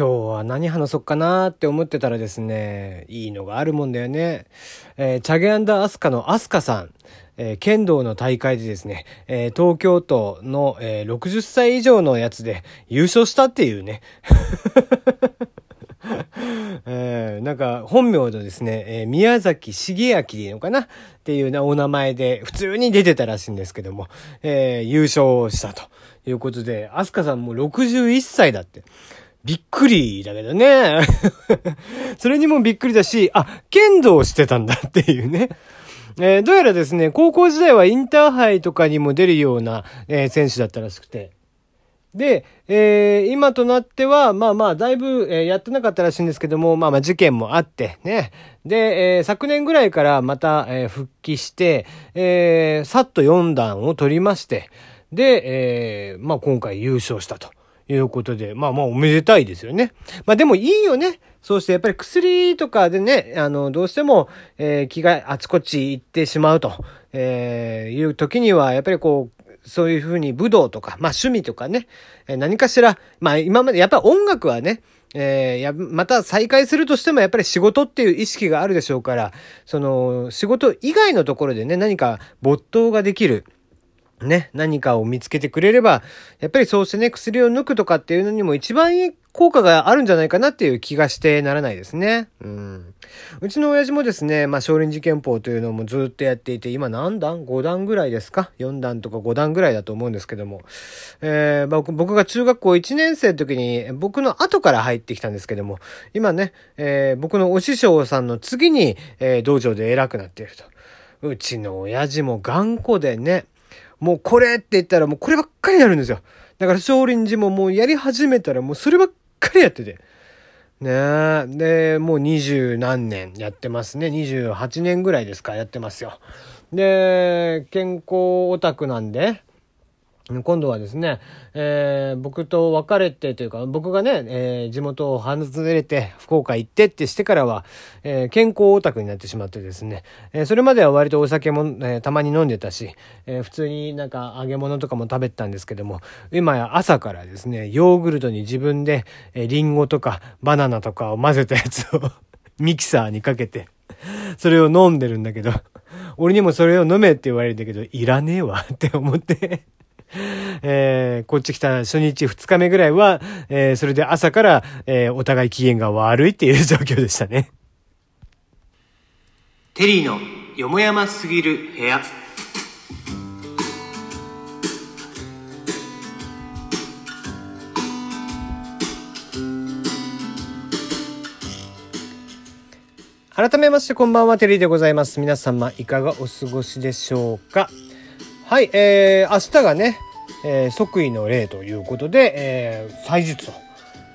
今日は何話そうかなーって思ってたらですね、いいのがあるもんだよね。えー、チャゲアンダーアスカのアスカさん。えー、剣道の大会でですね、えー、東京都の、えー、60歳以上のやつで優勝したっていうね。えー、なんか本名のですね、えー、宮崎重明でいいのかな？っていうなお名前で普通に出てたらしいんですけども、えー、優勝したということで、アスカさんも61歳だって。びっくりだけどね。それにもびっくりだし、あ、剣道をしてたんだっていうね。えー、どうやらですね、高校時代はインターハイとかにも出るような、えー、選手だったらしくて。で、えー、今となっては、まあまあ、だいぶ、えー、やってなかったらしいんですけども、まあまあ、事件もあって、ね。で、えー、昨年ぐらいからまた、えー、復帰して、えー、さっと4段を取りまして、で、えー、まあ今回優勝したと。いうことで、まあまあおめでたいですよね。まあでもいいよね。そうしてやっぱり薬とかでね、あの、どうしても、えー、気があちこち行ってしまうと、えー、いう時には、やっぱりこう、そういうふうに武道とか、まあ趣味とかね、えー、何かしら、まあ今までやっぱ音楽はね、えー、や、また再開するとしてもやっぱり仕事っていう意識があるでしょうから、その仕事以外のところでね、何か没頭ができる。ね、何かを見つけてくれれば、やっぱりそうしてね、薬を抜くとかっていうのにも一番いい効果があるんじゃないかなっていう気がしてならないですね。うん。うちの親父もですね、まあ、少林寺拳法というのもずっとやっていて、今何段 ?5 段ぐらいですか ?4 段とか5段ぐらいだと思うんですけども。えー、僕僕が中学校1年生の時に、僕の後から入ってきたんですけども、今ね、えー、僕のお師匠さんの次に、えー、道場で偉くなっていると。うちの親父も頑固でね、もうこれって言ったらもうこればっかりやるんですよ。だから少林寺ももうやり始めたらもうそればっかりやってて。ねえ。で、もう二十何年やってますね。28年ぐらいですか、やってますよ。で、健康オタクなんで、今度はですね、えー、僕と別れてというか、僕がね、えー、地元を離れて、福岡行ってってしてからは、えー、健康オタクになってしまってですね、えそれまでは割とお酒も、えたまに飲んでたし、え普通になんか揚げ物とかも食べてたんですけども、今や朝からですね、ヨーグルトに自分で、えリンゴとかバナナとかを混ぜたやつを ミキサーにかけて、それを飲んでるんだけど、俺にもそれを飲めって言われるんだけど、いらねえわって思って。えー、こっち来た初日2日目ぐらいは、えー、それで朝から、えー、お互い機嫌が悪いっていう状況でしたね。テリーのよもやますぎる部屋。改めましてこんばんは、テリーでございます。皆様いかがお過ごしでしょうか？はい、えー、明日がね、えー、即位の礼ということで、えー、祭日と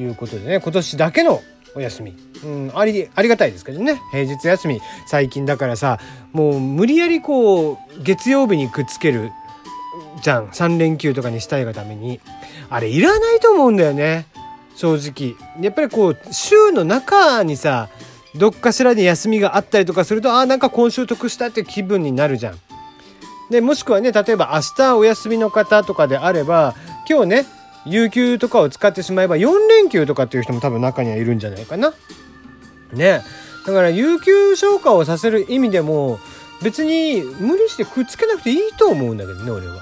いうことでね、今年だけのお休み。うん、あり、ありがたいですけどね。平日休み。最近だからさ、もう無理やりこう、月曜日にくっつけるじゃん。3連休とかにしたいがために。あれいらないと思うんだよね。正直。やっぱりこう、週の中にさ、どっかしらに休みがあったりとかすると、ああ、なんか今週得したって気分になるじゃん。でもしくはね例えば明日お休みの方とかであれば今日ね有給とかを使ってしまえば4連休とかっていう人も多分中にはいるんじゃないかな。ねだから有給消化をさせる意味でも別に無理してくっつけなくていいと思うんだけどね俺は。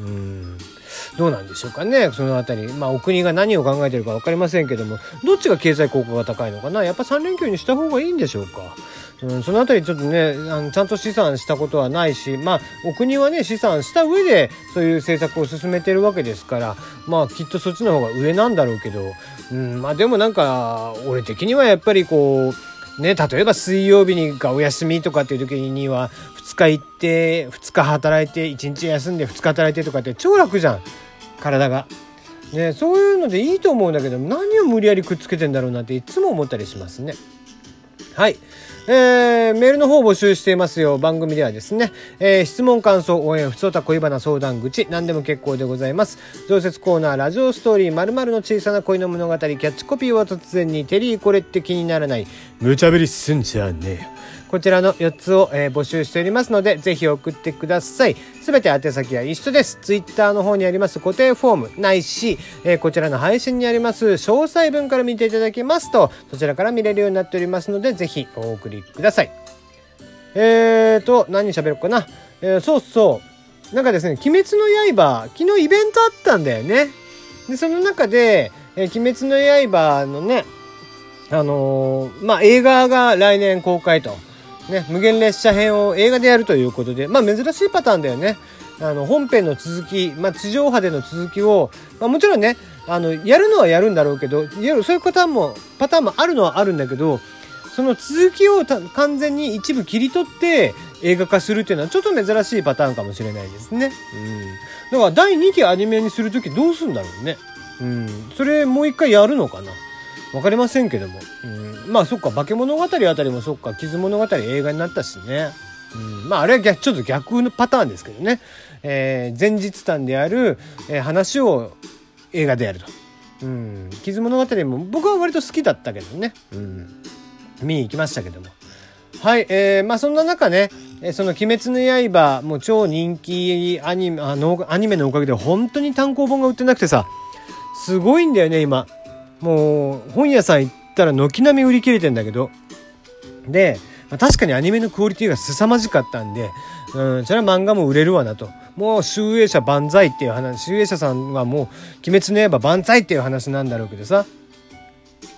うんどうなんでしょうかね。そのあたり。まあお国が何を考えてるか分かりませんけども。どっちが経済効果が高いのかな。やっぱ3連休にした方がいいんでしょうか。うん、そのあたりちょっとねあのちゃんと試算したことはないしまあお国はね試算した上でそういう政策を進めてるわけですからまあきっとそっちの方が上なんだろうけど、うん、まあでもなんか俺的にはやっぱりこうね例えば水曜日にがお休みとかっていう時には2日行って2日働いて1日休んで2日働いてとかって超楽じゃん。体が。ね、そういうのでいいと思うんだけど何を無理やりくっつけてんだろうなっていつも思ったりしますね。はい。えー、メールの方を募集していますよ。番組ではですね、えー、質問、感想、応援、ふつおた、恋バナ、相談口、何でも結構でございます。常設コーナー、ラジオストーリー、〇〇の小さな恋の物語、キャッチコピーは突然に、テリーこれって気にならない、無茶ぶりすんじゃねえよ。こちらの4つを、えー、募集しておりますので、ぜひ送ってください。すべて宛先は一緒です。ツイッターの方にあります固定フォームないし、えー、こちらの配信にあります詳細文から見ていただけますと、そちらから見れるようになっておりますので、ぜひお送りください。えーと、何喋ろうかな？えー、そうそう。なんかですね、鬼滅の刃、昨日イベントあったんだよね。で、その中で、えー、鬼滅の刃のね、あのー、まあ、映画が来年公開と。ね、無限列車編を映画でやるということで、まあ珍しいパターンだよね。あの、本編の続き、まあ地上波での続きを、まあもちろんね、あの、やるのはやるんだろうけど、そういうパターンも、パターンもあるのはあるんだけど、その続きを完全に一部切り取って映画化するっていうのはちょっと珍しいパターンかもしれないですね。うん。だから第2期アニメにするときどうすんだろうね。うん。それもう一回やるのかな。わかりませんけども。うん、まあそっか、化け物語あたりもそっか、傷物語映画になったしね。うん、まああれは逆、ちょっと逆のパターンですけどね。えー、前日談である、えー、話を映画でやると。うん、傷物語も僕は割と好きだったけどね。うん。見に行きましたけども。はい、えー、まあそんな中ね、その「鬼滅の刃」も超人気アニメあのアニメのおかげで本当に単行本が売ってなくてさすごいんだよね今もう本屋さん行ったら軒並み売り切れてんだけど。で、まあ、確かにアニメのクオリティが凄まじかったんで、うん、それは漫画も売れるわなと。もう集英社万歳っていう話集英社さんはもう「鬼滅の刃万歳」っていう話なんだろうけどさ。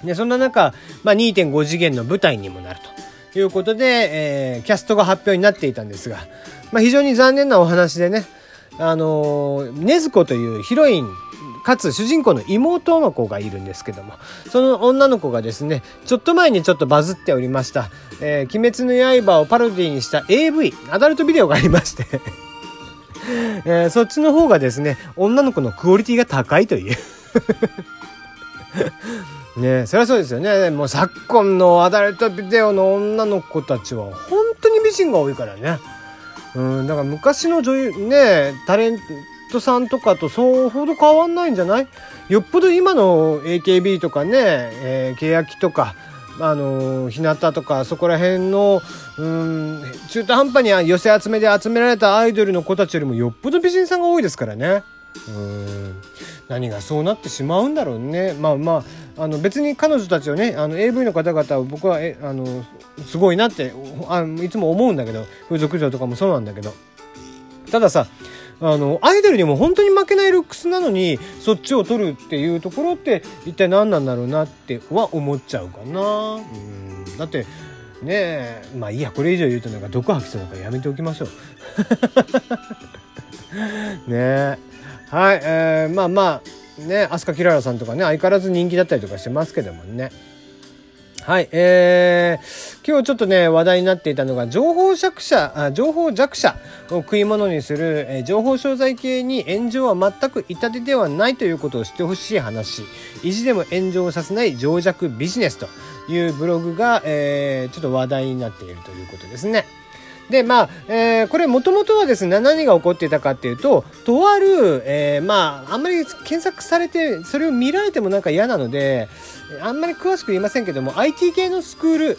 でそんな中、まあ、2.5次元の舞台にもなるということで、えー、キャストが発表になっていたんですが、まあ、非常に残念なお話でねあの、禰豆子というヒロインかつ主人公の妹の子がいるんですけども、その女の子がですね、ちょっと前にちょっとバズっておりました、えー、鬼滅の刃をパロディにした AV、アダルトビデオがありまして えー、そっちの方がですね、女の子のクオリティが高いという ねそりゃそうですよね。もう昨今のアダルトビデオの女の子たちは本当に美人が多いからね。うん、だから昔の女優、ねタレントさんとかとそうほど変わんないんじゃない？よっぽど今の AKB とかね、えー、欅とか、あの日向とかそこら辺のうん中途半端に寄せ集めで集められたアイドルの子たちよりもよっぽど美人さんが多いですからね。うん何がそうなってしまうんだろうね。まあまあ、あの別に彼女たちをね、あの AV の方々は僕はえあのすごいなってあいつも思うんだけど、風俗嬢とかもそうなんだけど。たださ、あのアイドルにも本当に負けないルックスなのにそっちを取るっていうところって一体何なんだろうなっては思っちゃうかな。うんだってねえまあいいやこれ以上言うとなんか毒吐きそうだからやめておきましょう。ねえはい、えー、まあまあね飛鳥キララさんとかね相変わらず人気だったりとかしてますけどもね。はい、えー、今日ちょっとね、話題になっていたのが、情報弱者、あ情報弱者を食い物にする、えー、情報商材系に炎上は全く痛手ではないということを知ってほしい話、意地でも炎上させない情弱ビジネスというブログが、えー、ちょっと話題になっているということですね。で、まあ、えー、これもともとはですね、何が起こっていたかっていうと、とある、えー、まあ、あんまり検索されて、それを見られてもなんか嫌なので、あんまり詳しく言いませんけども、IT 系のスクール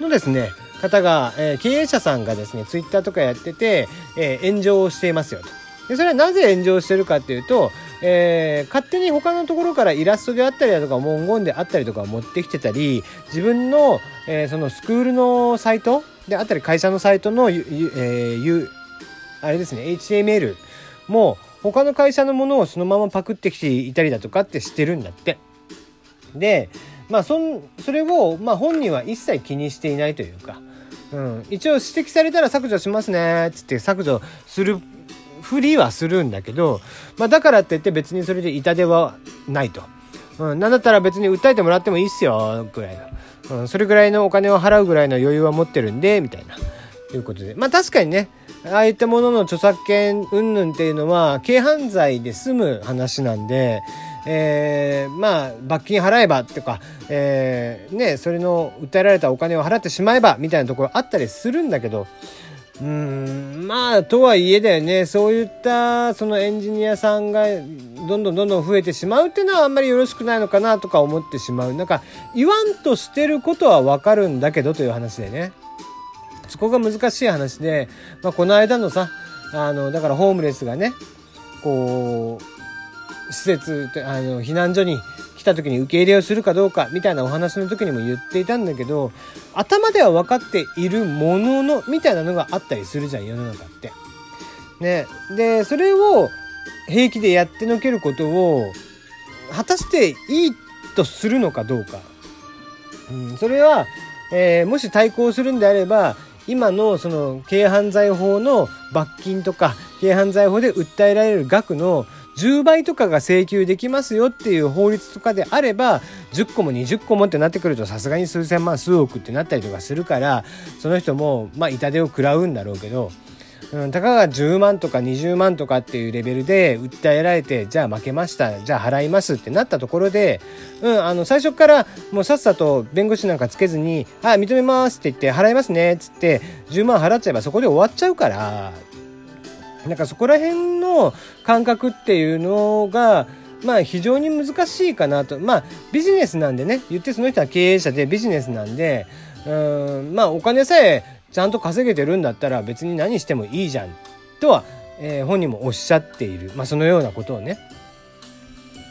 のですね、方が、えー、経営者さんがですね、ツイッターとかやってて、えー、炎上をしていますよと。で、それはなぜ炎上しているかっていうと、えー、勝手に他のところからイラストであったりだとか文言であったりとか持ってきてたり自分の,、えー、そのスクールのサイトであったり会社のサイトの、えー、あれですね HTML も他の会社のものをそのままパクってきていたりだとかってしてるんだって。でまあそんそれを、まあ、本人は一切気にしていないというか、うん、一応指摘されたら削除しますねっつって削除するふりはするんだけど、まあ、だからって言って別にそれで痛手はないと。うん、なんだったら別に訴えてもらってもいいっすよ、ぐらいの。うん、それぐらいのお金を払うぐらいの余裕は持ってるんで、みたいな。いうことで。まあ確かにね、ああいったものの著作権云々っていうのは、軽犯罪で済む話なんで、えー、まあ罰金払えばとか、えー、ねそれの訴えられたお金を払ってしまえばみたいなところあったりするんだけどうんまあとはいえだよねそういったそのエンジニアさんがどんどんどんどん増えてしまうっていうのはあんまりよろしくないのかなとか思ってしまう。なんか言わんとしてることはわかるんだけどという話でね。そこが難しい話で、まあ、この間のさあのだからホームレスがねこう施設あの避難所に来た時に受け入れをするかどうかみたいなお話の時にも言っていたんだけど頭では分かっているもののみたいなのがあったりするじゃん世の中って。ね、でそれを平気でやってのけることを果たしていいとするのかどうか、うん、それは、えー、もし対抗するんであれば今のその軽犯罪法の罰金とか軽犯罪法で訴えられる額の10倍とかが請求できますよっていう法律とかであれば10個も20個もってなってくるとさすがに数千万数億ってなったりとかするからその人もまあ痛手を食らうんだろうけど、うん、たかが10万とか20万とかっていうレベルで訴えられてじゃあ負けましたじゃあ払いますってなったところで、うん、あの最初からもうさっさと弁護士なんかつけずに「はい認めます」って言って「払いますね」っつって10万払っちゃえばそこで終わっちゃうからなんかそこら辺の感覚っていうのがまあ非常に難しいかなと。まあビジネスなんでね言ってその人は経営者でビジネスなんでうんまあお金さえちゃんと稼げてるんだったら別に何してもいいじゃんとは、えー、本人もおっしゃっている、まあ、そのようなことをね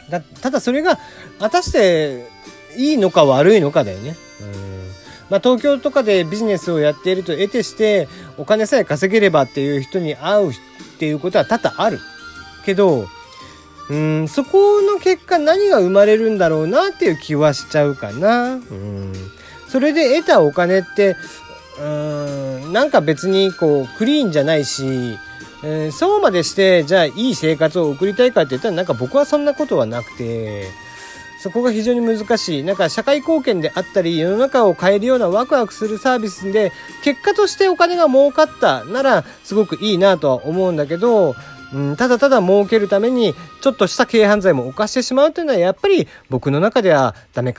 だただそれが果たしていいのか悪いのかだよね。うんまあ、東京とかでビジネスをやっていると得てしてお金さえ稼げればっていう人に会うっていうことは多々あるけどうんそこの結果何が生まれるんだろうなっていう気はしちゃうかな。うんそれで得たお金ってうんなんか別にこうクリーンじゃないし、えー、そうまでしてじゃあいい生活を送りたいかって言ったらなんか僕はそんなことはなくて。そこが非常に難しい。なんか社会貢献であったり、世の中を変えるようなワクワクするサービスで、結果としてお金が儲かったなら、すごくいいなとは思うんだけど、うん、ただただ儲けるために、ちょっとした軽犯罪も犯してしまうというのは、やっぱり僕の中ではダメか